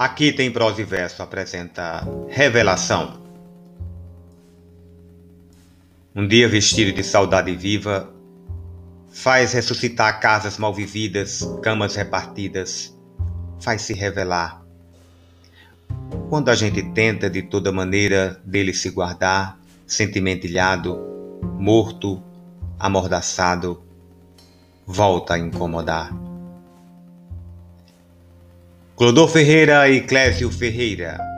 Aqui tem prosa e verso apresenta Revelação. Um dia vestido de saudade viva, faz ressuscitar casas mal vividas, camas repartidas, faz se revelar. Quando a gente tenta de toda maneira dele se guardar, sentimentilhado, morto, amordaçado, volta a incomodar. Clodô Ferreira e Clésio Ferreira